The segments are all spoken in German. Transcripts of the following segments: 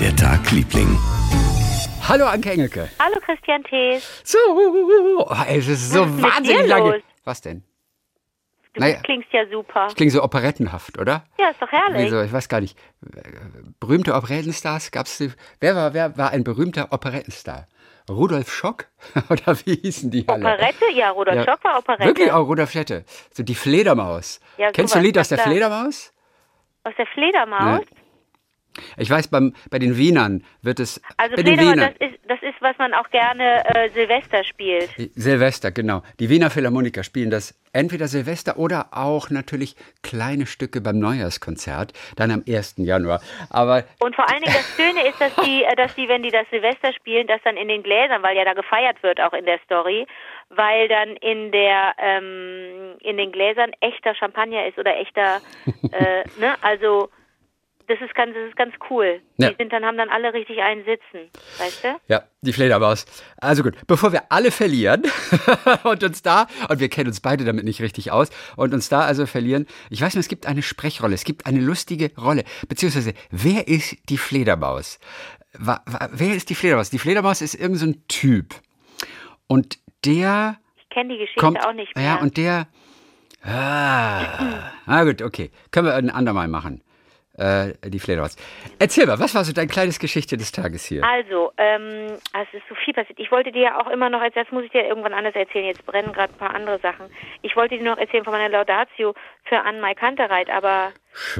der Tag, Liebling. Hallo Anke Engelke. Hallo Christian Thees. So, oh, es ist so Was ist wahnsinnig lange. los? Was denn? Du Naja. klingst ja super. Ich klinge so operettenhaft, oder? Ja, ist doch herrlich. Wieso? Ich weiß gar nicht. Berühmte Operettenstars gab's die? Wer war, wer war ein berühmter Operettenstar? Rudolf Schock? Oder wie hießen die alle? Operette? Ja, Rudolf Ja. Schock war Operette. Wirklich auch Rudolf Schette. So die Fledermaus. Ja, Kennst du ein Lied aus der. Fledermaus? Aus der Fledermaus? Ich weiß, beim, bei den Wienern wird es. Also bei Wienern, das ist, das ist, was man auch gerne äh, Silvester spielt. Silvester, genau. Die Wiener Philharmoniker spielen das entweder Silvester oder auch natürlich kleine Stücke beim Neujahrskonzert, dann am 1. Januar. Aber Und vor allen Dingen das Schöne ist, dass die, äh, dass die, wenn die das Silvester spielen, das dann in den Gläsern, weil ja da gefeiert wird auch in der Story, weil dann in der ähm, in den Gläsern echter Champagner ist oder echter, äh, ne? Also das ist ganz, das ist ganz cool. Ja. Die sind dann haben dann alle richtig einen sitzen, weißt du? ja, die Fledermaus. Also gut, bevor wir alle verlieren und uns da, und wir kennen uns beide damit nicht richtig aus, und uns da also verlieren, ich weiß nur, es gibt eine Sprechrolle, es gibt eine lustige Rolle, beziehungsweise, wer ist die Fledermaus? Wa, wa, wer ist die Fledermaus? Die Fledermaus ist irgendein so ein Typ. Und der Ich kenne die Geschichte kommt. auch nicht mehr. Ja, und der. Ah, na gut, okay. Können wir ein andermal machen. Äh, die Fledermaus. Erzähl mal, was war so dein kleines Geschichte des Tages hier? Also, ähm, es ist so viel passiert. Ich wollte dir ja auch immer noch, das muss ich dir irgendwann anders erzählen, jetzt brennen gerade ein paar andere Sachen. Ich wollte dir noch erzählen von meiner Laudatio für Ann-Mai Kantereit, aber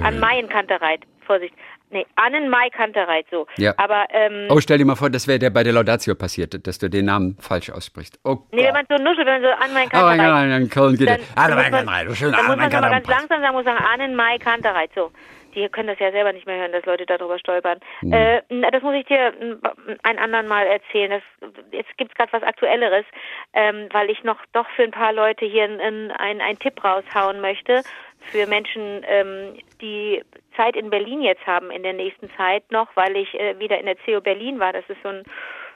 Ann-Mayen Kantereit, Vorsicht. Nee, Annen-Mai Kantereit, so. Ja. Aber, ähm, Oh, stell dir mal vor, das wäre der bei der Laudatio passiert, dass du den Namen falsch aussprichst. Oh nee, wenn man so nuschelt, wenn man so Ann-Mai Aber Kantereit. ja, dann Köln geht dann, es. dann, muss mein man, Gott, du schön, dann muss man ganz langsam sagen, muss sagen, Annen-Mai Kantereit, so. Die können das ja selber nicht mehr hören, dass Leute darüber stolpern. Hm. Äh, das muss ich dir mm, ein anderen Mal erzählen. Das, jetzt gibt's gerade was Aktuelleres, ähm, weil ich noch doch für ein paar Leute hier einen ein, ein Tipp raushauen möchte für Menschen, ähm, die Zeit in Berlin jetzt haben in der nächsten Zeit noch, weil ich äh, wieder in der CO Berlin war. Das ist so ein,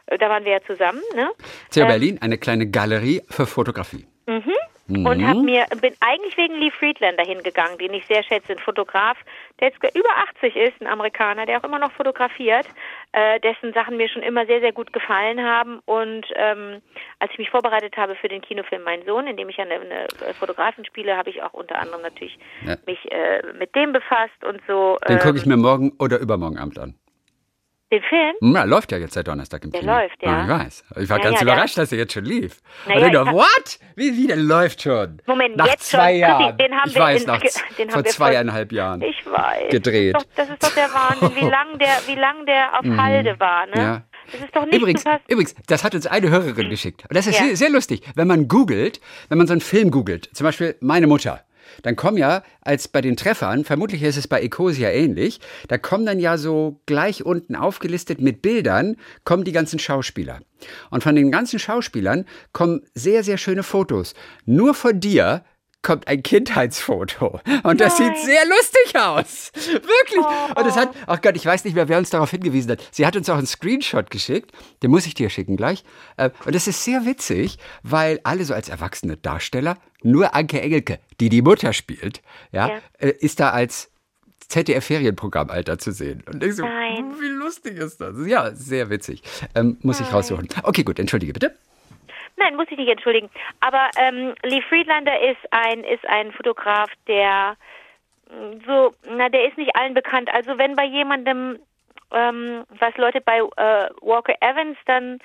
äh, da waren wir ja zusammen, ne? CO Ähm, Berlin, eine kleine Galerie für Fotografie. Und hab mir bin eigentlich wegen Lee Friedlander hingegangen, den ich sehr schätze, ein Fotograf, der jetzt über 80 ist, ein Amerikaner, der auch immer noch fotografiert, äh, dessen Sachen mir schon immer sehr sehr gut gefallen haben und ähm, als ich mich vorbereitet habe für den Kinofilm Mein Sohn, in dem ich eine, eine Fotografin spiele, habe ich auch unter anderem natürlich Ja. mich äh, mit dem befasst und so. Den ähm, gucke ich mir morgen oder übermorgen Abend an. Den Film? Ja, läuft ja jetzt seit Donnerstag im Der Kino. läuft, ja. Ich weiß. Ich war Ja, ganz ja, überrascht, dass er jetzt schon lief. Naja, Und ich ich hab- what? Wie, wie, der läuft schon? Moment, nach jetzt schon. zwei Chrissy, Jahren. den haben ich wir weiß, in- nach, den vor zweieinhalb Jahren. Ich weiß. gedreht. Das ist, doch, das ist doch der Wahnsinn, wie lang der, wie lang der auf Halde war, ne? Mhm. Ja. Das ist doch nicht Übrigens, übrigens, das hat uns eine Hörerin geschickt. Und das ist Ja. sehr, sehr lustig. Wenn man googelt, wenn man so einen Film googelt, zum Beispiel meine Mutter, dann kommen ja, als bei den Treffern, vermutlich ist es bei Ecosia ähnlich, da kommen dann ja so gleich unten aufgelistet mit Bildern, kommen die ganzen Schauspieler. Und von den ganzen Schauspielern kommen sehr, sehr schöne Fotos. Nur von dir kommt ein Kindheitsfoto. Und das Nein. sieht sehr lustig aus. Wirklich. Und es hat, ach Gott, ich weiß nicht mehr, wer uns darauf hingewiesen hat. Sie hat uns auch einen Screenshot geschickt. Den muss ich dir schicken gleich. Äh, Und das ist sehr witzig, weil alle so als erwachsene Darsteller, nur Anke Engelke, die die Mutter spielt, ja, Ja. äh, ist da als ZDF-Ferienprogrammalter zu sehen. Und ich so, Nein. wie lustig ist das? Ja, sehr witzig. Ähm, muss ich raussuchen. Okay, gut, entschuldige bitte. Nein, muss ich nicht entschuldigen. Aber ähm, Lee Friedlander ist ein ist ein Fotograf, der mh, so, na, der ist nicht allen bekannt. Also wenn bei jemandem ähm, was Leute bei äh, Walker Evans dann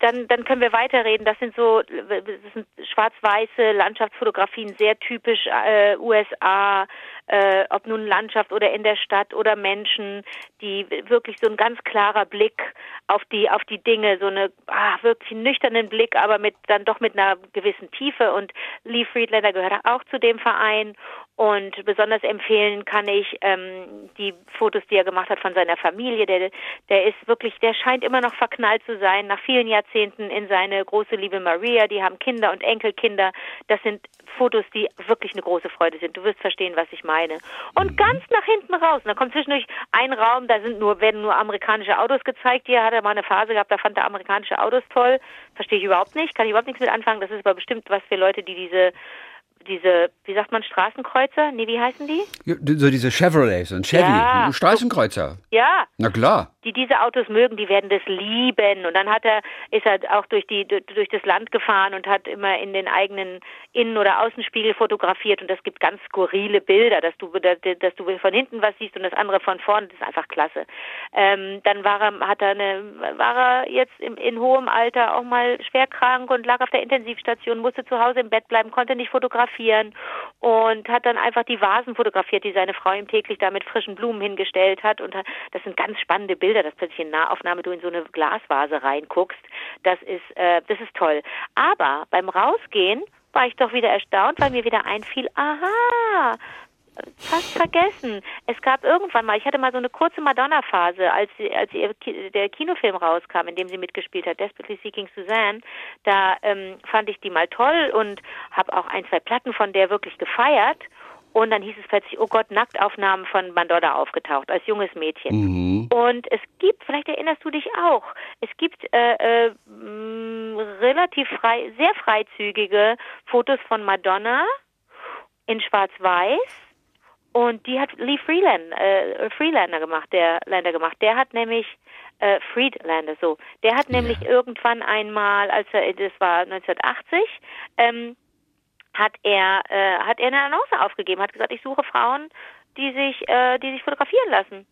dann, dann können wir weiterreden. Das sind so das sind schwarz-weiße Landschaftsfotografien, sehr typisch äh, USA, äh, ob nun Landschaft oder in der Stadt oder Menschen, die wirklich so ein ganz klarer Blick auf die auf die Dinge, so eine ah, wirklich nüchternen Blick, aber mit dann doch mit einer gewissen Tiefe. Und Lee Friedlander gehört auch zu dem Verein. Und besonders empfehlen kann ich ähm, die Fotos, die er gemacht hat von seiner Familie. Der, der ist wirklich, der scheint immer noch verknallt zu sein, nach vielen Jahrzehnten in seine große Liebe Maria. Die haben Kinder und Enkelkinder. Das sind Fotos, die wirklich eine große Freude sind. Du wirst verstehen, was ich meine. Und ganz nach hinten raus, und da kommt zwischendurch ein Raum, da sind nur, werden nur amerikanische Autos gezeigt. Hier hat er mal eine Phase gehabt, da fand er amerikanische Autos toll. Verstehe ich überhaupt nicht, kann ich überhaupt nichts mit anfangen. Das ist aber bestimmt was für Leute, die diese diese, wie sagt man, Straßenkreuzer? Nee, wie heißen die? Ja, So diese Chevrolet, so ein Chevy, Ja. Straßenkreuzer. Ja, Na klar. die diese Autos mögen, die werden das lieben. Und dann hat er, ist er auch durch die, durch das Land gefahren und hat immer in den eigenen Innen- oder Außenspiegel fotografiert. Und das gibt ganz skurrile Bilder, dass du, dass du von hinten was siehst und das andere von vorne. Das ist einfach klasse. Ähm, dann war er, hat er eine, war er jetzt im, in hohem Alter auch mal schwer krank und lag auf der Intensivstation, musste zu Hause im Bett bleiben, konnte nicht fotografieren und hat dann einfach die Vasen fotografiert, die seine Frau ihm täglich da mit frischen Blumen hingestellt hat. Und das sind ganz spannende Bilder, dass plötzlich in Nahaufnahme du in so eine Glasvase reinguckst. Das ist, äh, das ist toll. Aber beim Rausgehen war ich doch wieder erstaunt, weil mir wieder einfiel, aha, fast vergessen. Es gab irgendwann mal, ich hatte mal so eine kurze Madonna-Phase, als, als ihr, der Kinofilm rauskam, in dem sie mitgespielt hat, Desperately Seeking Suzanne. Da ähm, fand ich die mal toll und habe auch ein, zwei Platten von der wirklich gefeiert. Und dann hieß es plötzlich, oh Gott, Nacktaufnahmen von Madonna aufgetaucht, als junges Mädchen. Mhm. Und es gibt, vielleicht erinnerst du dich auch, es gibt äh, äh, relativ frei, sehr freizügige Fotos von Madonna in Schwarz-Weiß und die hat Lee Freeland, äh, Freelander gemacht, der Länder gemacht. Der hat nämlich äh, Friedlander, so. Der hat ja. nämlich irgendwann einmal, als er, das war 1980, ähm, hat er, äh, hat er eine Annonce aufgegeben, hat gesagt, ich suche Frauen, die sich, äh, die sich fotografieren lassen.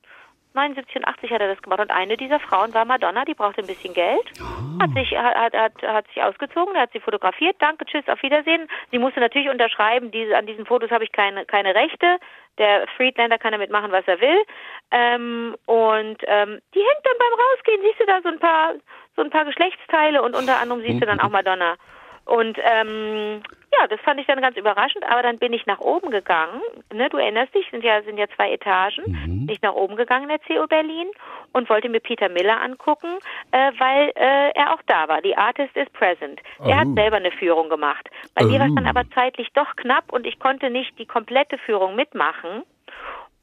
79 und 80 hat er das gemacht und eine dieser Frauen war Madonna, die brauchte ein bisschen Geld, oh. hat sich hat, hat, hat sich ausgezogen, hat sie fotografiert, danke, tschüss, auf Wiedersehen. Sie musste natürlich unterschreiben, diese, an diesen Fotos habe ich keine keine Rechte. Der Friedlander kann damit machen, was er will. Ähm, und ähm, die hängt dann beim Rausgehen, siehst du da so ein paar so ein paar Geschlechtsteile und unter anderem siehst du dann auch Madonna. Und ähm, ja, das fand ich dann ganz überraschend, aber dann bin ich nach oben gegangen. Ne, du erinnerst dich, sind ja, sind ja zwei Etagen. Mhm. Bin ich nach oben gegangen in der CO Berlin und wollte mir Peter Miller angucken, äh, weil äh, er auch da war. Die Artist is present. Oh. Er hat oh. selber eine Führung gemacht. Bei oh. mir war es dann aber zeitlich doch knapp und ich konnte nicht die komplette Führung mitmachen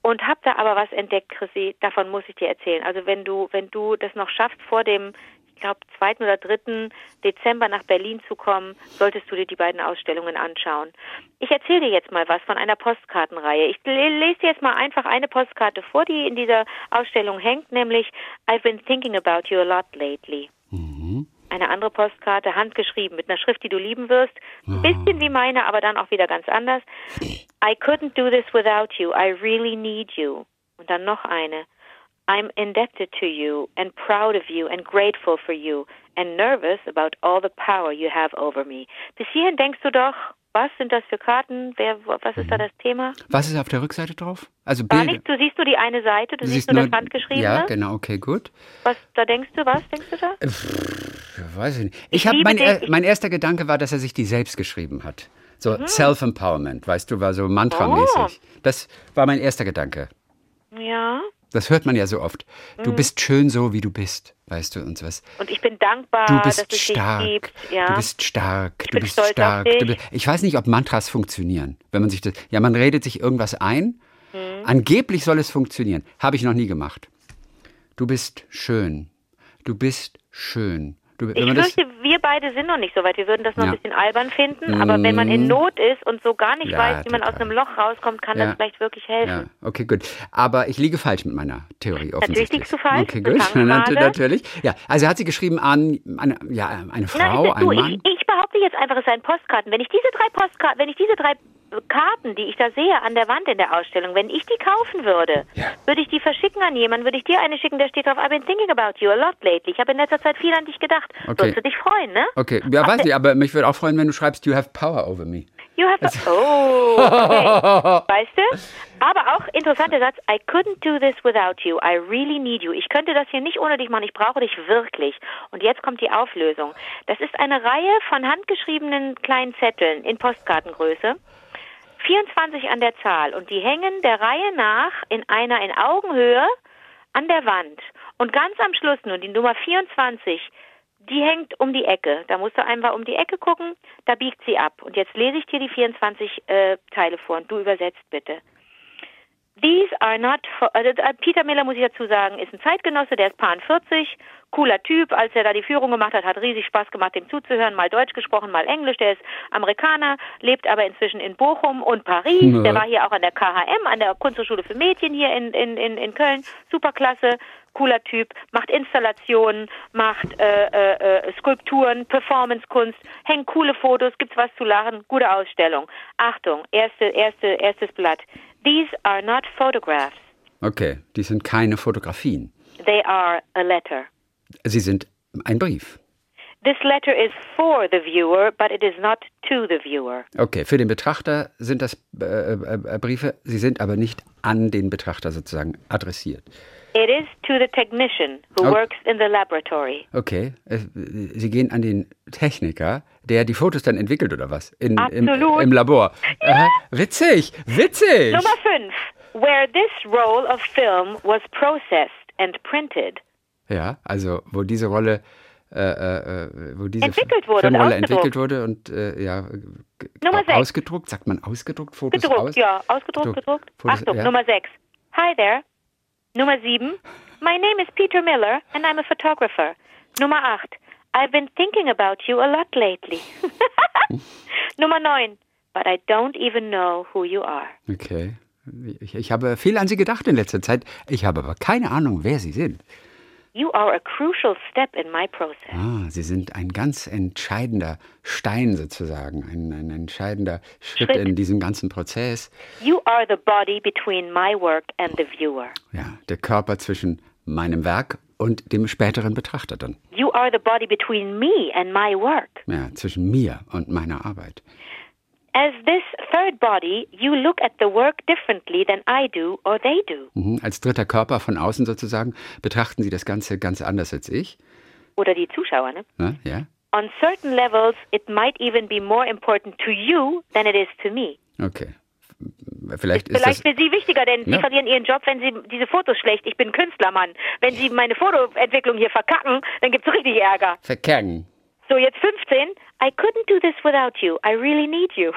und habe da aber was entdeckt, Chrissy, davon muss ich dir erzählen. Also wenn du, wenn du das noch schaffst vor dem glaube, 2. oder 3. Dezember nach Berlin zu kommen, solltest du dir die beiden Ausstellungen anschauen. Ich erzähle dir jetzt mal was von einer Postkartenreihe. Ich lese dir jetzt mal einfach eine Postkarte vor, die in dieser Ausstellung hängt, nämlich I've been thinking about you a lot lately. Mhm. Eine andere Postkarte, handgeschrieben, mit einer Schrift, die du lieben wirst. Ein bisschen wie meine, aber dann auch wieder ganz anders. I couldn't do this without you. I really need you. Und dann noch eine. I'm indebted to you and proud of you and grateful for you and nervous about all the power you have over me. Bis hierhin denkst du doch, was sind das für Karten? Wer, was ist da mhm. das Thema? Was ist auf der Rückseite drauf? Also Bilder. Gar nichts, du siehst nur die eine Seite, du, du siehst, nur das handgeschriebene. Ja, genau, okay, gut. Was, da denkst du, was denkst du da? Pff, weiß ich nicht. Ich, ich mein, er, mein erster Gedanke war, dass er sich die selbst geschrieben hat. So mhm. Self-Empowerment, weißt du, war so mantramäßig. Oh. Das war mein erster Gedanke. Ja. Das hört man ja so oft. Du mhm. bist schön so, wie du bist, weißt du, und sowas. Und ich bin dankbar, du bist dass es stark, dich gibt. Ja. Du bist stark, ich du bist stark. Du ich weiß nicht, ob Mantras funktionieren. Wenn man sich das, ja, man redet sich irgendwas ein. Mhm. Angeblich soll es funktionieren. Habe ich noch nie gemacht. Du bist schön. Du bist schön. Du, ich fürchte, wir beide sind noch nicht so weit. Wir würden das noch ja. ein bisschen albern finden. Aber wenn man in mhm. Not ist und so gar nicht ja, weiß, wie man aus einem Loch rauskommt, kann ja. das vielleicht wirklich helfen. Ja, okay, gut. Aber ich liege falsch mit meiner Theorie offensichtlich. Natürlich liegst du falsch. Okay, gut. Natürlich. Ja, also hat sie geschrieben an eine, ja, eine Frau, Nein, ein Mann. Ich, ich behaupte jetzt einfach, es seien Postkarten. Wenn ich diese drei Postkarten, wenn ich diese drei Karten, die ich da sehe an der Wand in der Ausstellung, wenn ich die kaufen würde, ja. würde ich die verschicken an jemanden, würde ich dir eine schicken, der steht drauf, I've been thinking about you a lot lately. Ich habe in letzter Zeit viel an dich gedacht. Okay. Würdest du dich freuen, ne? Okay, ja, weiß ich, aber mich würde auch freuen, wenn du schreibst, you have power over me. You have also Oh, okay. weißt du? Aber auch interessanter Satz, I couldn't do this without you. I really need you. Ich könnte das hier nicht ohne dich machen. Ich brauche dich wirklich. Und jetzt kommt die Auflösung. Das ist eine Reihe von handgeschriebenen kleinen Zetteln in Postkartengröße. 24 an der Zahl und die hängen der Reihe nach in einer in Augenhöhe an der Wand. Und ganz am Schluss nur die Nummer 24, die hängt um die Ecke. Da musst du einfach um die Ecke gucken, da biegt sie ab. Und jetzt lese ich dir die 24 äh, Teile vor und du übersetzt bitte. These are not, for, also Peter Miller muss ich dazu sagen, ist ein Zeitgenosse, der ist Paar 40 cooler Typ, als er da die Führung gemacht hat, hat riesig Spaß gemacht, dem zuzuhören, mal Deutsch gesprochen, mal Englisch. Der ist Amerikaner, lebt aber inzwischen in Bochum und Paris. Ja. Der war hier auch an der KHM, an der Kunsthochschule für Mädchen hier in, in, in, in Köln. Superklasse, cooler Typ, macht Installationen, macht äh, äh, äh, Skulpturen, Performancekunst, hängt coole Fotos, gibt's was zu lachen, gute Ausstellung. Achtung, erste, erste, erstes Blatt. These are not photographs. Okay, die sind keine Fotografien. They are a letter. Sie sind ein Brief. This letter is for the viewer, but it is not to the viewer. Okay, für den Betrachter sind das äh, äh, äh, Briefe, sie sind aber nicht an den Betrachter sozusagen adressiert. It is to the technician who Oh. works in the laboratory. Okay, äh, sie gehen an den Techniker, der die Fotos dann entwickelt oder was? In, im, Absolut. Im Labor. Aha, witzig, witzig. Nummer fünf. Where this roll of film was processed and printed. Ja, also wo diese Rolle, äh, äh, äh, wo diese Entwickelt wurde Filmrolle entwickelt wurde und äh, ja, Nummer ausgedruckt, sagt man ausgedruckt, Fotos Gedruckt, aus? ja. Ausgedruckt, Gedruckt. Fotos, Achtung, ja. Nummer sechs. Hi there. Nummer sieben. My name is Peter Miller and I'm a photographer. Nummer acht. I've been thinking about you a lot lately. Nummer neun. But I don't even know who you are. Okay. Ich, ich habe viel an Sie gedacht in letzter Zeit. Ich habe aber keine Ahnung, wer Sie sind. You are a crucial step in my process. Ah, Sie sind ein ganz entscheidender Stein sozusagen, ein, ein entscheidender Schritt, Schritt. in diesem ganzen Prozess. You are the body between my work and the viewer. Ja, der Körper zwischen meinem Werk und dem späteren Betrachter dann. You are the body between me and my work. Ja, zwischen mir und meiner Arbeit. As this third body, you look at the work differently than I do or they do. Mhm. Als dritter Körper von außen sozusagen betrachten Sie das Ganze ganz anders als ich. Oder die Zuschauer, ne? Ne? Ja, On certain levels, it might even be more important to you than it is to me. okay. Vielleicht ist Vielleicht das. für Sie wichtiger, denn Sie Ja. verlieren Ihren Job, wenn Sie diese Fotos schlecht. Ich bin Künstlermann. Wenn Sie meine Fotoentwicklung hier verkacken, dann gibt's richtig Ärger. Verkehren. So, jetzt 15. I couldn't do this without you. I really need you.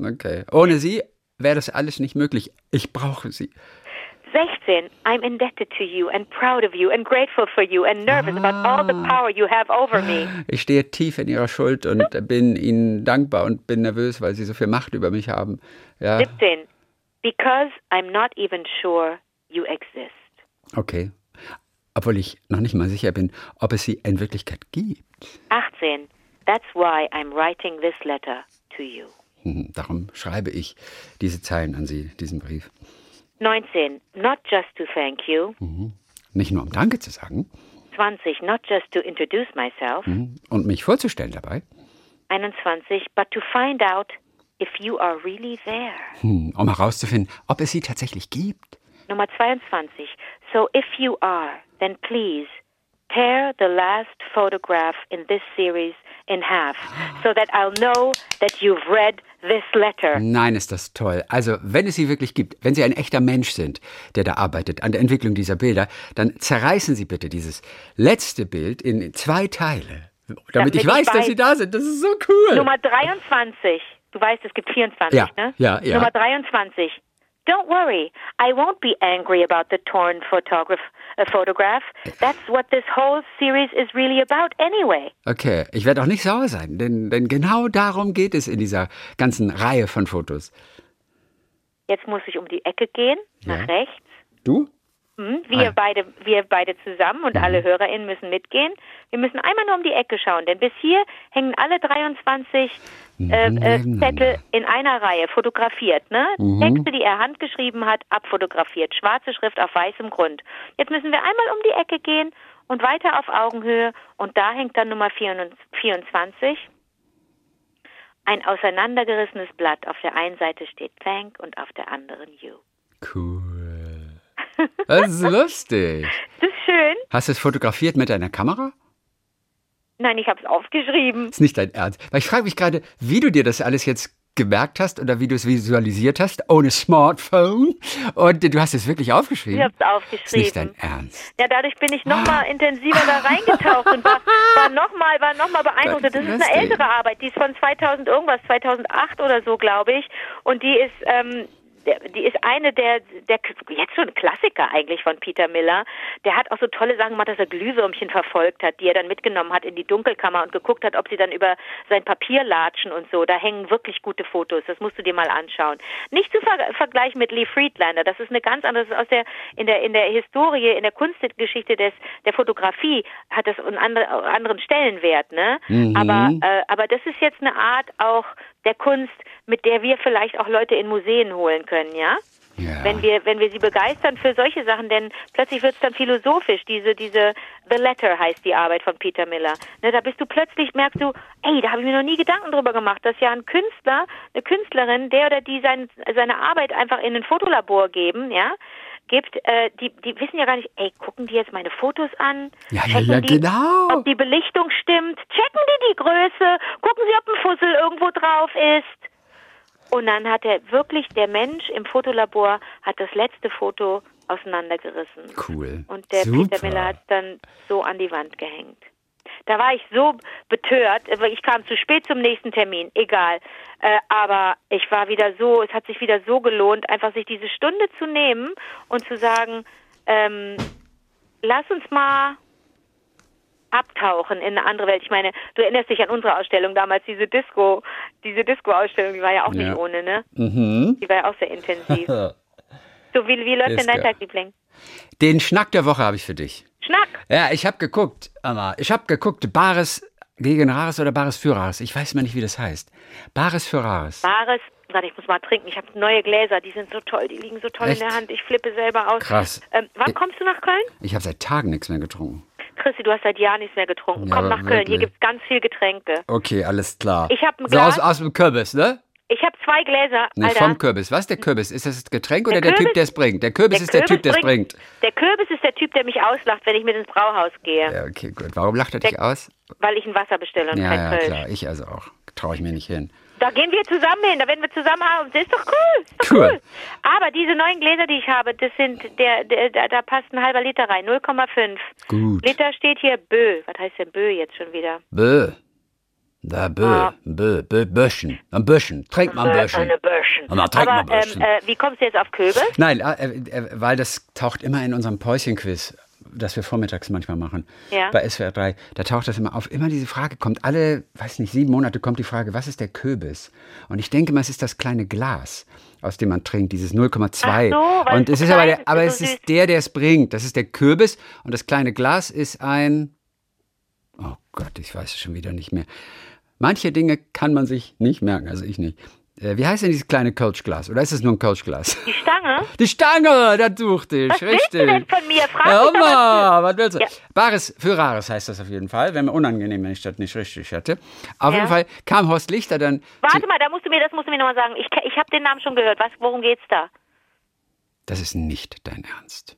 Okay. Ohne Sie wäre das alles nicht möglich. Ich brauche Sie. 16. I'm indebted to you and proud of you and grateful for you and nervous about all the power you have over me. Ich stehe tief in Ihrer Schuld und bin Ihnen dankbar und bin nervös, weil Sie so viel Macht über mich haben. Ja, 17. Because I'm not even sure you exist. okay. Obwohl ich noch nicht mal sicher bin, ob es Sie in Wirklichkeit gibt. 18. That's why I'm writing this letter to you. Hm, Darum schreibe ich diese Zeilen an Sie, diesen Brief. 19. Not just to thank you. Nicht nur um Danke zu sagen 20. Not just to introduce myself. hm, und mich vorzustellen dabei, 21. But to find out if you are really there. hm, um herauszufinden, ob es Sie tatsächlich gibt. Nummer 22. So if you are, then please tear the last photograph in this series in half so that I'll know that you've read this letter. Nein, ist das toll. Also, wenn es Sie wirklich gibt, wenn Sie ein echter Mensch sind, der da arbeitet an der Entwicklung dieser Bilder, dann zerreißen Sie bitte dieses letzte Bild in zwei Teile. Damit, Damit ich ich weiß, dass weiß. Sie da sind. Das ist so cool. Nummer 23. Du weißt, es gibt 24, Ja, ne? ja, ja. Nummer 23. Don't worry, I won't be angry about the torn photograph. Uh, photograph. That's what this whole series is really about, anyway. Okay, ich werde auch nicht sauer sein, denn, denn genau darum geht es in dieser ganzen Reihe von Fotos. Jetzt muss ich um die Ecke gehen, nach Ja. rechts. Du? Hm, wir Ah. beide, wir beide zusammen und alle HörerInnen müssen mitgehen. Wir müssen einmal nur um die Ecke schauen, denn bis hier hängen alle 23 äh, äh, Nebeneinander. Zettel in einer Reihe fotografiert, ne? Texte, die er handgeschrieben hat, abfotografiert, schwarze Schrift auf weißem Grund. Jetzt müssen wir einmal um die Ecke gehen und weiter auf Augenhöhe und da hängt dann Nummer 24. Ein auseinandergerissenes Blatt. Auf der einen Seite steht Thank und auf der anderen You. Cool. Das ist lustig. Das ist schön. Hast du es fotografiert mit deiner Kamera? Nein, ich habe es aufgeschrieben. Ist nicht dein Ernst. Weil ich frage mich gerade, wie du dir das alles jetzt gemerkt hast oder wie du es visualisiert hast, ohne Smartphone. Und du hast es wirklich aufgeschrieben. Ich habe es Ist nicht dein aufgeschrieben. Ernst. Ja, dadurch bin ich noch mal intensiver da reingetaucht und war, war nochmal war noch mal beeindruckt. Das ist eine ältere Arbeit, die ist von 2000 irgendwas, 2008 oder so, glaube ich. Und die ist, ähm, die ist eine der, der jetzt schon Klassiker eigentlich von Peter Miller. Der hat auch so tolle Sachen gemacht, dass er Glühwürmchen verfolgt hat, die er dann mitgenommen hat in die Dunkelkammer und geguckt hat, ob sie dann über sein Papier latschen und so. Da hängen wirklich gute Fotos. Das musst du dir mal anschauen. Nicht zu ver vergleichen mit Lee Friedlander. Das ist eine ganz andere, das ist aus der in der in der Historie, in der Kunstgeschichte des der Fotografie hat das einen andere, anderen Stellenwert, ne? Mhm. Aber äh, aber das ist jetzt eine Art auch der Kunst, mit der wir vielleicht auch Leute in Museen holen können, ja? Ja. Wenn wir, wenn wir sie begeistern für solche Sachen, denn plötzlich wird es dann philosophisch, diese, diese The Letter heißt die Arbeit von Peter Miller. Ne, da bist du plötzlich, merkst du, ey, da habe ich mir noch nie Gedanken drüber gemacht, dass ja ein Künstler, eine Künstlerin, der oder die sein, seine Arbeit einfach in ein Fotolabor geben, ja, gibt, äh, die, die wissen ja gar nicht, ey, gucken die jetzt meine Fotos an? Ja, ja, ja, die, genau. Ob die Belichtung stimmt? Checken die die Größe? Gucken sie, ob ein Fussel irgendwo drauf ist? Und dann hat er wirklich, der Mensch im Fotolabor hat das letzte Foto auseinandergerissen. Cool. Und der Super. Peter Miller hat dann so an die Wand gehängt. Da war ich so betört, ich kam zu spät zum nächsten Termin, egal. Äh, aber ich war wieder so, es hat sich wieder so gelohnt, einfach sich diese Stunde zu nehmen und zu sagen, ähm, lass uns mal abtauchen in eine andere Welt. Ich meine, du erinnerst dich an unsere Ausstellung damals, diese Disco, diese Disco-Ausstellung, die war ja auch ja. nicht ohne, ne? Mhm. Die war ja auch sehr intensiv. so, wie, wie läuft denn dein Tag, Liebling? Den Schnack der Woche habe ich für dich. Schnack? Ja, ich habe geguckt, Amma. Ich habe geguckt, Bares gegen Rares oder Bares für Rares. Ich weiß mal nicht, wie das heißt. Bares für Rares. Bares, warte, ich muss mal trinken. Ich habe neue Gläser, die sind so toll, die liegen so toll Echt? in der Hand. Ich flippe selber aus. Krass. Ähm, wann ich, kommst du nach Köln? Ich habe seit Tagen nichts mehr getrunken. Christi, du hast seit Jahren nichts mehr getrunken. Ja, Komm nach Köln, hier gibt es ganz viel Getränke. Okay, alles klar. Ich habe ein Glas. So aus, aus dem Kürbis, ne? Ich habe zwei Gläser. Nee, Alter. vom Kürbis. Was ist der Kürbis? Ist das das Getränk oder der, der Typ, der es bringt? Der Kürbis der ist der Typ, der es bringt. Der Kürbis ist der Typ, der mich auslacht, wenn ich mit ins Brauhaus gehe. Ja, okay, gut. Warum lacht er der, dich aus? Weil ich ein Wasser bestelle und ja, kein ja, Kölsch. klar. Ich also auch. Traue ich mir nicht hin. Da gehen wir zusammen hin, da werden wir zusammen haben. Das ist doch cool. Ist doch cool. cool. Aber diese neuen Gläser, die ich habe, das sind, der, der, der da passt ein halber Liter rein, 0,5. Gut. Liter steht hier Bö. Was heißt denn Bö jetzt schon wieder? Bö. Da Bö, ah. Bö, Bö, Böschen. Ein Böschen. Trink mal ein Böschen. Böschen. Und dann trink Aber, mal Böschen. Ähm, äh, wie kommst du jetzt auf Köbe? Nein, äh, äh, weil das taucht immer in unserem Päuschenquiz das wir vormittags manchmal machen, ja. bei SWR 3, da taucht das immer auf. Immer diese Frage kommt, alle, weiß nicht, sieben Monate kommt die Frage, was ist der Kürbis? Und ich denke mal, es ist das kleine Glas, aus dem man trinkt, dieses 0,2. So, und es ist aber, der, aber es so ist der, der es bringt. Das ist der Kürbis und das kleine Glas ist ein, oh Gott, ich weiß es schon wieder nicht mehr. Manche Dinge kann man sich nicht merken, also ich nicht. Äh, wie heißt denn dieses kleine Coachglas? Oder ist es nur ein Coachglas? Die Stange? Die Stange, das suchte ich, was richtig. Was willst du denn von mir? Frag ja, mal, was willst du? Ja. Bares für Rares heißt das auf jeden Fall. Wäre mir unangenehm, wenn ich das nicht richtig hätte. Auf ja. jeden Fall kam Horst Lichter dann... Warte mal, da musst du mir, das musst du mir nochmal sagen. Ich, ich habe den Namen schon gehört. Was, worum geht's da? Das ist nicht dein Ernst.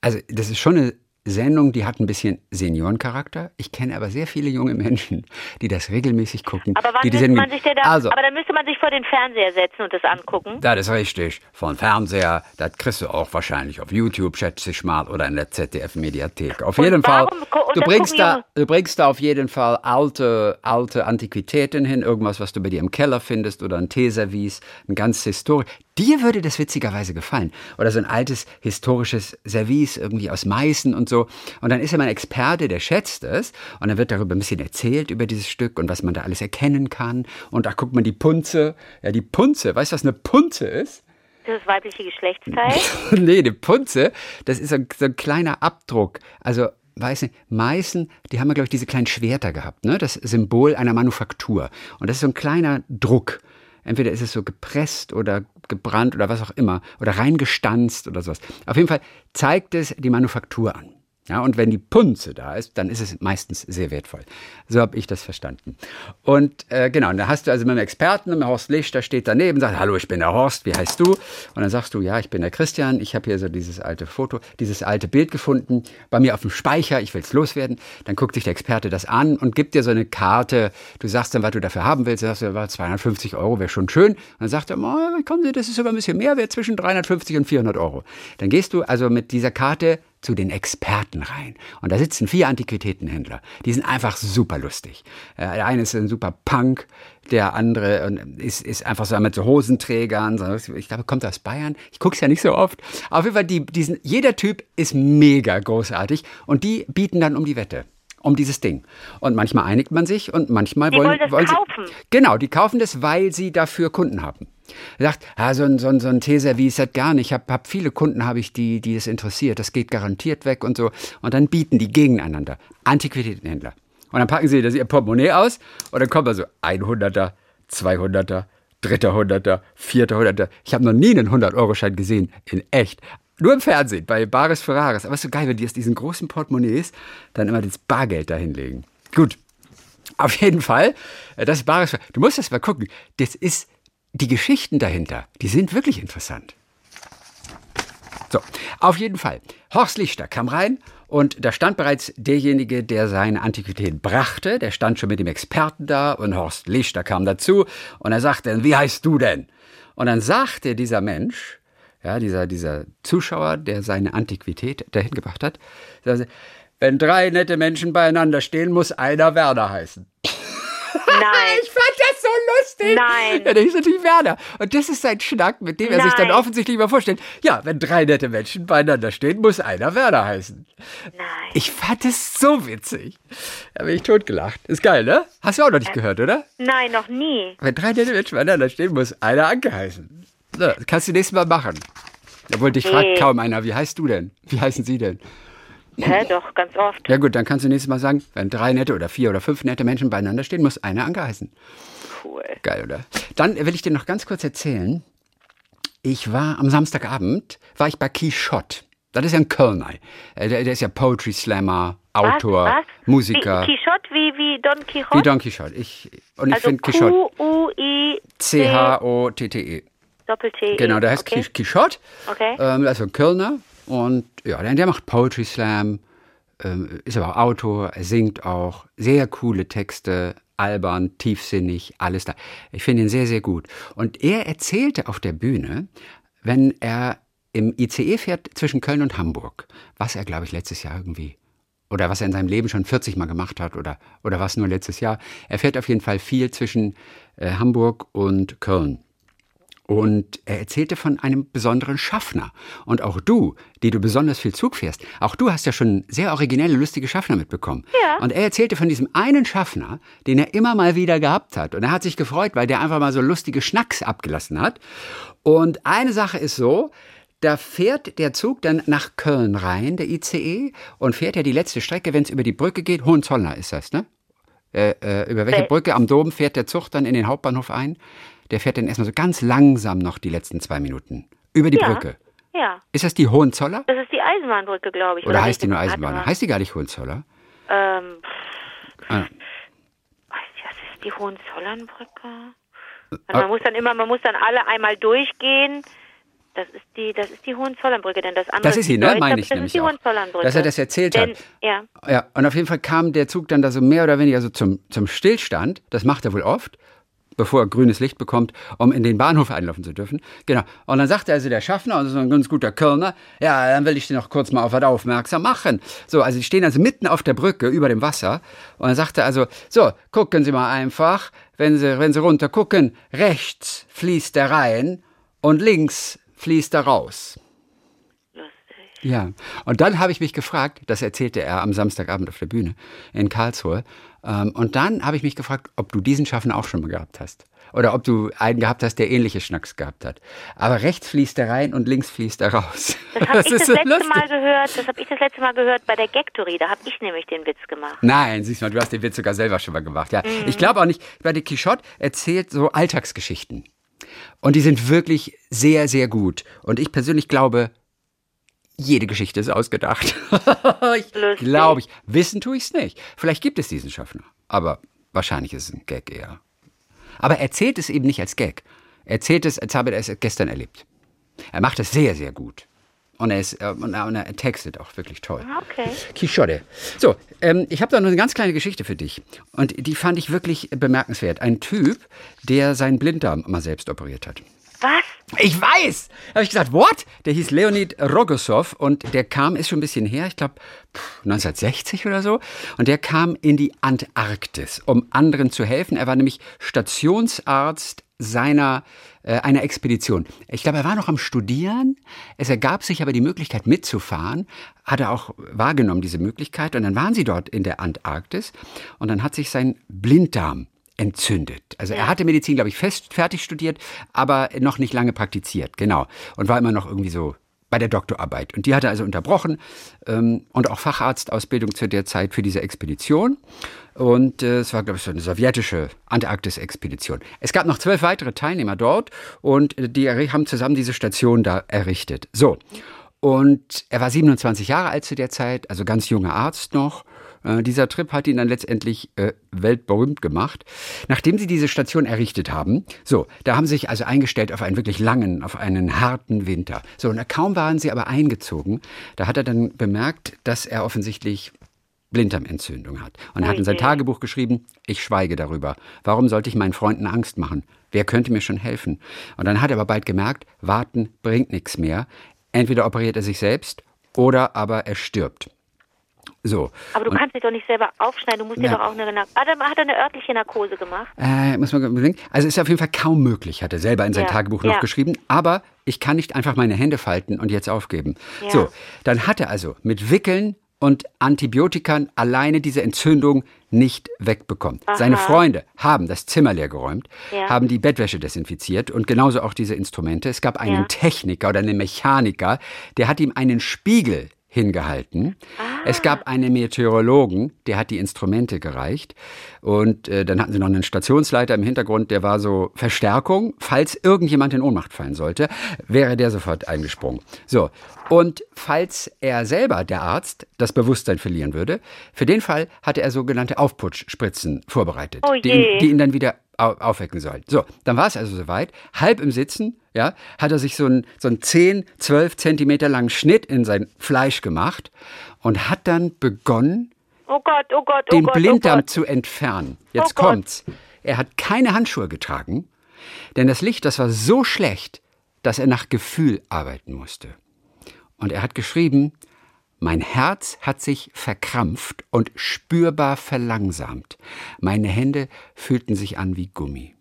Also, das ist schon eine Sendung, die hat ein bisschen Seniorencharakter. Ich kenne aber sehr viele junge Menschen, die das regelmäßig gucken. Aber wann die die man sich da, also, aber dann müsste man sich vor den Fernseher setzen und das angucken. Das ist richtig. Dem Fernseher, das kriegst du auch wahrscheinlich auf YouTube, schätze ich mal, oder in der ZDF-Mediathek. Auf und jeden Fall. Du bringst, da, du bringst da auf jeden Fall alte, alte Antiquitäten hin, irgendwas, was du bei dir im Keller findest, oder ein Teeservice, ein ganz historisch. Dir würde das witzigerweise gefallen. Oder so ein altes historisches Service irgendwie aus Meißen und so. Und dann ist er mal ein Experte, der schätzt es. Und dann wird darüber ein bisschen erzählt, über dieses Stück und was man da alles erkennen kann. Und da guckt man die Punze. Ja, die Punze. Weißt du, was eine Punze ist? Das weibliche Geschlechtsteil? nee, die Punze, das ist so, so ein kleiner Abdruck. Also weiß nicht, Meißen, die haben ja, glaube ich, diese kleinen Schwerter gehabt, ne? Das Symbol einer Manufaktur. Und das ist so ein kleiner Druck. Entweder ist es so gepresst oder gebrannt oder was auch immer oder reingestanzt oder sowas. Auf jeden Fall zeigt es die Manufaktur an. Ja, und wenn die Punze da ist, dann ist es meistens sehr wertvoll. So habe ich das verstanden. Und äh, genau, und da hast du also mit einem Experten, mit Horst Lichter, steht daneben, sagt, hallo, ich bin der Horst, wie heißt du? Und dann sagst du, ja, ich bin der Christian, ich habe hier so dieses alte Foto, dieses alte Bild gefunden, bei mir auf dem Speicher, ich will es loswerden. Dann guckt sich der Experte das an und gibt dir so eine Karte. Du sagst dann, was du dafür haben willst. Du sagst, ja, 250 Euro wäre schon schön. Und dann sagt er, oh, kommen Sie, das ist sogar ein bisschen mehr, wäre zwischen 350 und 400 Euro. Dann gehst du also mit dieser Karte zu den Experten rein. Und da sitzen vier Antiquitätenhändler. Die sind einfach super lustig. Äh, der eine ist ein super Punk, der andere äh, ist, ist einfach so mit so Hosenträgern. Ich glaube, kommt aus Bayern. Ich gucke es ja nicht so oft. Auf jeden Fall, die, diesen, jeder Typ ist mega großartig und die bieten dann um die Wette um dieses Ding. Und manchmal einigt man sich und manchmal Die wollen, wollen wollen kaufen. sie. Genau, die kaufen das, weil sie dafür Kunden haben. Er sagt, ah, so ein, so ein, so ein Teeservice hat gar nicht. Ich habe hab viele Kunden, habe ich, die, die das interessiert. Das geht garantiert weg und so. Und dann bieten die gegeneinander. Antiquitätenhändler. Und dann packen sie das ihr Portemonnaie aus und dann kommt da so 100er, 200er, dritter Hunderter, vierter Hunderter. Ich habe noch nie einen 100-Euro-Schein gesehen, in echt. Nur im Fernsehen, bei Bares Ferraris. Aber es ist so geil, wenn die aus diesen großen Portemonnaies dann immer das Bargeld dahinlegen. Gut. Auf jeden Fall, äh, das ist Bares Ferraris. Du musst das mal gucken. Das ist, die Geschichten dahinter, die sind wirklich interessant. So, auf jeden Fall. Horst Lichter kam rein und da stand bereits derjenige, der seine Antiquität brachte. Der stand schon mit dem Experten da und Horst Lichter kam dazu und er sagte, wie heißt du denn? Und dann sagte dieser Mensch, ja, dieser, dieser Zuschauer, der seine Antiquität dahin gebracht hat, sagte, wenn drei nette Menschen beieinander stehen, muss einer Werner heißen. Nein. Ich fand das so lustig. Nein. Ja, der hieß natürlich Werner. Und das ist sein Schnack, mit dem er sich dann Nein. offensichtlich mal vorstellt. Ja, wenn drei nette Menschen beieinander stehen, muss einer Werner heißen. Nein. Ich fand es so witzig. Da bin ich totgelacht. Ist geil, ne? Hast du auch noch nicht gehört, oder? Nein, noch nie. Wenn drei nette Menschen beieinander stehen, muss einer Anke heißen. So, das kannst du nächstes Mal machen. Obwohl dich fragt Nee. kaum einer, wie heißt du denn? Wie heißen sie denn? Hä, doch, ganz oft. Ja gut, dann kannst du nächstes Mal sagen, wenn drei nette oder vier oder fünf nette Menschen beieinander stehen, muss einer Anke heißen. Cool. Geil, oder? Dann will ich dir noch ganz kurz erzählen. Ich war am Samstagabend, war ich bei Quichotte. Das ist ja ein Kölner. Äh, Der, der ist ja Poetry Slammer, Autor, was? was? Musiker. Wie, Quixote, wie, wie Don Quixote? Wie Don Quixote. Ich, und ich also finde Quixote. Q-U-I C-H-O-T-T-E. Doppel-T. Genau, der heißt okay. Quixote. Okay. Ähm, also Kölner. Und ja, der, der macht Poetry Slam, ähm, ist aber auch Autor, er singt auch. Sehr coole Texte, albern, tiefsinnig, alles da. Ich finde ihn sehr, sehr gut. Und er erzählte auf der Bühne, wenn er im ICE fährt zwischen Köln und Hamburg, was er, glaube ich, letztes Jahr irgendwie oder was er in seinem Leben schon 40 Mal gemacht hat oder, oder was nur letztes Jahr. Er fährt auf jeden Fall viel zwischen äh, Hamburg und Köln. Und er erzählte von einem besonderen Schaffner. Und auch du, die du besonders viel Zug fährst, auch du hast ja schon sehr originelle, lustige Schaffner mitbekommen. Ja. Und er erzählte von diesem einen Schaffner, den er immer mal wieder gehabt hat. Und er hat sich gefreut, weil der einfach mal so lustige Schnacks abgelassen hat. Und eine Sache ist so, da fährt der Zug dann nach Köln rein, der ICE, und fährt ja die letzte Strecke, wenn es über die Brücke geht. Hohenzollner ist das, ne? Äh, äh, über welche Wel- Brücke am Dom fährt der Zug dann in den Hauptbahnhof ein? Der fährt dann erstmal so ganz langsam noch die letzten zwei Minuten. Über die Ja. Brücke. Ja, Ist das die Hohenzoller? das ist die Eisenbahnbrücke, glaube ich. Oder heißt nicht? die nur Eisenbahn? Radbahn. Heißt die gar nicht Hohenzoller? Ähm, Ah. weiß ich, das ist die Hohenzollernbrücke. Und Ah. man muss dann immer, man muss dann alle einmal durchgehen. Das ist die, das ist die Hohenzollernbrücke, denn das andere Das ist sie, ne? Meine ich Das nämlich ist die. Hohenzollernbrücke. Dass er das erzählt denn, hat. Ja. Ja, und auf jeden Fall kam der Zug dann da so mehr oder weniger so zum, zum Stillstand. Das macht er wohl oft, bevor er grünes Licht bekommt, um in den Bahnhof einlaufen zu dürfen. Genau. Und dann sagte also der Schaffner, das ist ein ganz guter Kölner, ja, dann will ich dir noch kurz mal auf was aufmerksam machen. So, also die stehen also mitten auf der Brücke über dem Wasser. Und dann sagte also, so, gucken Sie mal einfach, wenn Sie, wenn Sie runter gucken, rechts fließt der Rhein und links fließt er raus. Ja, und dann habe ich mich gefragt, das erzählte er am Samstagabend auf der Bühne in Karlsruhe, ähm, und dann habe ich mich gefragt, ob du diesen Schaffner auch schon mal gehabt hast. Oder ob du einen gehabt hast, der ähnliche Schnacks gehabt hat. Aber rechts fließt er rein und links fließt er raus. Das habe ich das so letzte lustig. Mal gehört. Das habe ich das letzte Mal gehört bei der Gagtory. Da habe ich nämlich den Witz gemacht. Nein, siehst du mal, du hast den Witz sogar selber schon mal gemacht. Ja, Mhm. ich glaube auch nicht, bei der Quichotte erzählt so Alltagsgeschichten. Und die sind wirklich sehr, sehr gut. Und ich persönlich glaube, jede Geschichte ist ausgedacht. ich glaube ich. Wissen tue ich es nicht. Vielleicht gibt es diesen Schaffner. Aber wahrscheinlich ist es ein Gag eher. Aber er erzählt es eben nicht als Gag. Er erzählt es, als habe er es gestern erlebt. Er macht es sehr, sehr gut. Und er, ist, äh, und er und er textet auch wirklich toll. Okay. Quixote. So, ähm, ich habe da noch eine ganz kleine Geschichte für dich. Und die fand ich wirklich bemerkenswert. Ein Typ, der seinen Blinddarm mal selbst operiert hat. Was? Ich weiß! Habe ich gesagt, what? Der hieß Leonid Rogosow und der kam, ist schon ein bisschen her, ich glaube 1960 oder so. Und der kam in die Antarktis, um anderen zu helfen. Er war nämlich Stationsarzt seiner äh, einer Expedition. Ich glaube, er war noch am Studieren. Es ergab sich aber die Möglichkeit mitzufahren. Hat er auch wahrgenommen diese Möglichkeit und dann waren sie dort in der Antarktis und dann hat sich sein Blinddarm entzündet. Also er hatte Medizin, glaube ich, fest fertig studiert, aber noch nicht lange praktiziert, genau. Und war immer noch irgendwie so bei der Doktorarbeit. Und die hat er also unterbrochen ähm, und auch Facharztausbildung zu der Zeit für diese Expedition. Und äh, es war, glaube ich, so eine sowjetische Antarktis-Expedition. Es gab noch zwölf weitere Teilnehmer dort und die haben zusammen diese Station da errichtet. So. Und er war 27 Jahre alt zu der Zeit, also ganz junger Arzt noch. Äh, dieser Trip hat ihn dann letztendlich äh, weltberühmt gemacht. Nachdem sie diese Station errichtet haben, so, da haben sie sich also eingestellt auf einen wirklich langen, auf einen harten Winter. So, und kaum waren sie aber eingezogen, da hat er dann bemerkt, dass er offensichtlich Blinddarmentzündung hat. Und er hat in sein Tagebuch geschrieben, ich schweige darüber. Warum sollte ich meinen Freunden Angst machen? Wer könnte mir schon helfen? Und dann hat er aber bald gemerkt, warten bringt nichts mehr. Entweder operiert er sich selbst oder aber er stirbt. So. Aber du und, kannst dich doch nicht selber aufschneiden, du musst ja. dir doch auch eine, er, hat er eine örtliche Narkose gemacht? Äh, muss man überlegen. Also ist auf jeden Fall kaum möglich, hat er selber in sein ja. Tagebuch noch ja. geschrieben. Aber ich kann nicht einfach meine Hände falten und jetzt aufgeben. So, dann hat er also mit Wickeln und Antibiotikern alleine diese Entzündung nicht wegbekommen. Aha. Seine Freunde haben das Zimmer leergeräumt, ja. haben die Bettwäsche desinfiziert und genauso auch diese Instrumente. Es gab einen ja. Techniker oder einen Mechaniker, der hat ihm einen Spiegel hingehalten. Ah. Es gab einen Meteorologen, der hat die Instrumente gereicht. Und äh, dann hatten sie noch einen Stationsleiter im Hintergrund, der war so Verstärkung. Falls irgendjemand in Ohnmacht fallen sollte, wäre der sofort eingesprungen. So. Und falls er selber, der Arzt, das Bewusstsein verlieren würde, für den Fall hatte er sogenannte Aufputschspritzen vorbereitet, oh die, die ihn dann wieder aufwecken sollen. So, dann war es also soweit. Halb im Sitzen, ja, hat er sich so einen, so einen 10, 12 Zentimeter langen Schnitt in sein Fleisch gemacht und hat dann begonnen, oh Gott, oh Gott, oh den Gott, oh Blinddarm zu entfernen. Jetzt oh kommt's. Er hat keine Handschuhe getragen, denn das Licht, das war so schlecht, dass er nach Gefühl arbeiten musste. Und er hat geschrieben, mein Herz hat sich verkrampft und spürbar verlangsamt. Meine Hände fühlten sich an wie Gummi.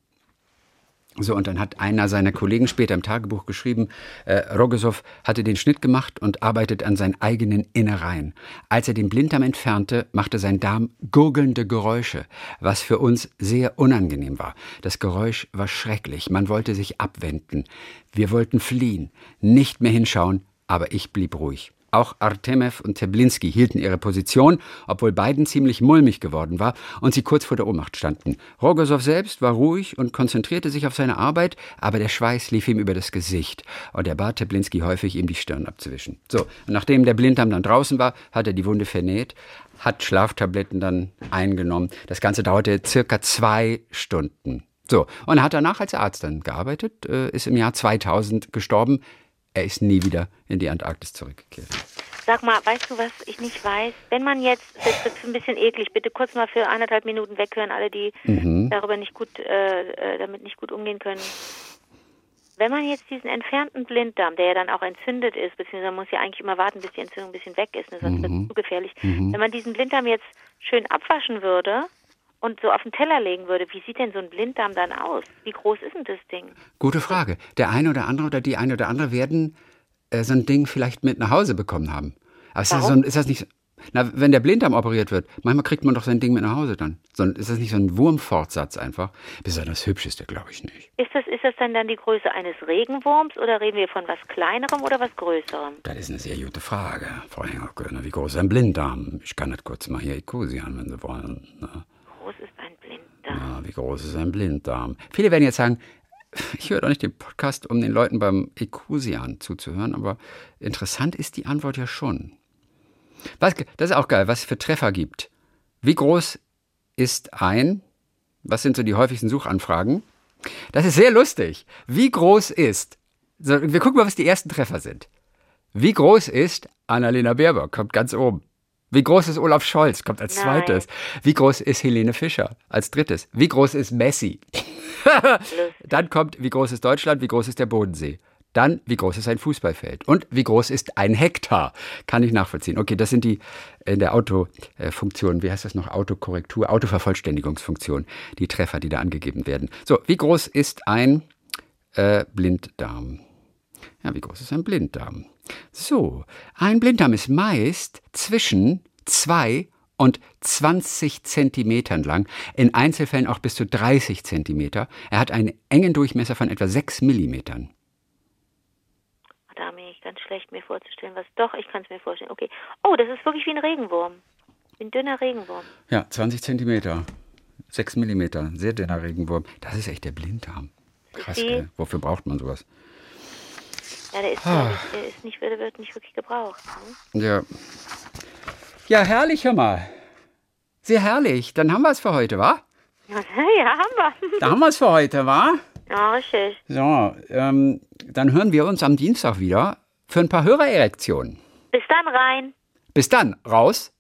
So, und dann hat einer seiner Kollegen später im Tagebuch geschrieben, äh, Rogosow hatte den Schnitt gemacht und arbeitet an seinen eigenen Innereien. Als er den Blinddarm entfernte, machte sein Darm gurgelnde Geräusche, was für uns sehr unangenehm war. Das Geräusch war schrecklich, man wollte sich abwenden. Wir wollten fliehen, nicht mehr hinschauen, aber ich blieb ruhig. Auch Artemev und Teblinski hielten ihre Position, obwohl beiden ziemlich mulmig geworden war und sie kurz vor der Ohnmacht standen. Rogosow selbst war ruhig und konzentrierte sich auf seine Arbeit, aber der Schweiß lief ihm über das Gesicht und er bat Teblinski häufig, ihm die Stirn abzuwischen. So, und nachdem der Blinddarm dann draußen war, hat er die Wunde vernäht, hat Schlaftabletten dann eingenommen. Das Ganze dauerte circa zwei Stunden. So, und hat danach als Arzt dann gearbeitet, äh, ist im Jahr 2000 gestorben er ist nie wieder in die Antarktis zurückgekehrt. Sag mal, weißt du, was ich nicht weiß? Wenn man jetzt, das ist ein bisschen eklig, bitte kurz mal für eineinhalb Minuten weghören, alle, die mhm. darüber nicht gut, äh, äh, damit nicht gut umgehen können. Wenn man jetzt diesen entfernten Blinddarm, der ja dann auch entzündet ist, beziehungsweise man muss ja eigentlich immer warten, bis die Entzündung ein bisschen weg ist, ne, sonst mhm. wird es zu gefährlich. Mhm. Wenn man diesen Blinddarm jetzt schön abwaschen würde, und so auf den Teller legen würde, wie sieht denn so ein Blinddarm dann aus? Wie groß ist denn das Ding? Gute Frage. Der eine oder andere oder die eine oder andere werden äh, so ein Ding vielleicht mit nach Hause bekommen haben. Aber ist das, so ein, ist das, nicht. Na, wenn der Blinddarm operiert wird, manchmal kriegt man doch sein Ding mit nach Hause dann. So, ist das nicht so ein Wurmfortsatz einfach? Besonders hübsch ist der, glaube ich, nicht. Ist das, ist das dann, dann die Größe eines Regenwurms oder reden wir von was Kleinerem oder was Größerem? Das ist eine sehr gute Frage, Frau Hengerköhner. Wie groß ist ein Blinddarm? Ich kann das kurz mal hier ikusieren, wenn Sie wollen. Na groß ist ein Blinddarm? Ja, wie groß ist ein Blinddarm? Viele werden jetzt sagen, ich höre doch nicht den Podcast, um den Leuten beim Ekusian zuzuhören, aber interessant ist die Antwort ja schon. Was, das ist auch geil, was es für Treffer gibt. Wie groß ist ein, was sind so die häufigsten Suchanfragen? Das ist sehr lustig. Wie groß ist, so, wir gucken mal, was die ersten Treffer sind. Wie groß ist Annalena Baerbock? Kommt ganz oben. Wie groß ist Olaf Scholz? Kommt als Nein. zweites. Wie groß ist Helene Fischer? Als drittes. Wie groß ist Messi? Dann kommt, wie groß ist Deutschland? Wie groß ist der Bodensee? Dann, wie groß ist ein Fußballfeld? Und wie groß ist ein Hektar? Kann ich nachvollziehen. Okay, das sind die in der Autofunktion, wie heißt das noch? Autokorrektur, Autovervollständigungsfunktion, die Treffer, die da angegeben werden. So, wie groß ist ein äh, Blinddarm? Ja, wie groß ist ein Blinddarm? So, ein Blinddarm ist meist zwischen zwei und 20 Zentimetern lang, in Einzelfällen auch bis zu 30 Zentimeter. Er hat einen engen Durchmesser von etwa 6 Millimetern. Da bin ich ganz schlecht, mir vorzustellen, was. Doch, ich kann es mir vorstellen. Okay. Oh, das ist wirklich wie ein Regenwurm. Wie ein dünner Regenwurm. Ja, 20 Zentimeter. 6 Millimeter. Sehr dünner Regenwurm. Das ist echt der Blinddarm. Krass, gell? Wofür braucht man sowas? Ja, der ist, Ah. nicht, der ist nicht, der wird nicht wirklich gebraucht. Ne? Ja. Ja, herrlich, hör mal. Sehr herrlich. Dann haben wir es für heute, wa? Ja, haben wir. Da haben wir es für heute, wa? Ja, richtig. So, ähm, dann hören wir uns am Dienstag wieder für ein paar Hörererektionen. Bis dann rein. Bis dann, raus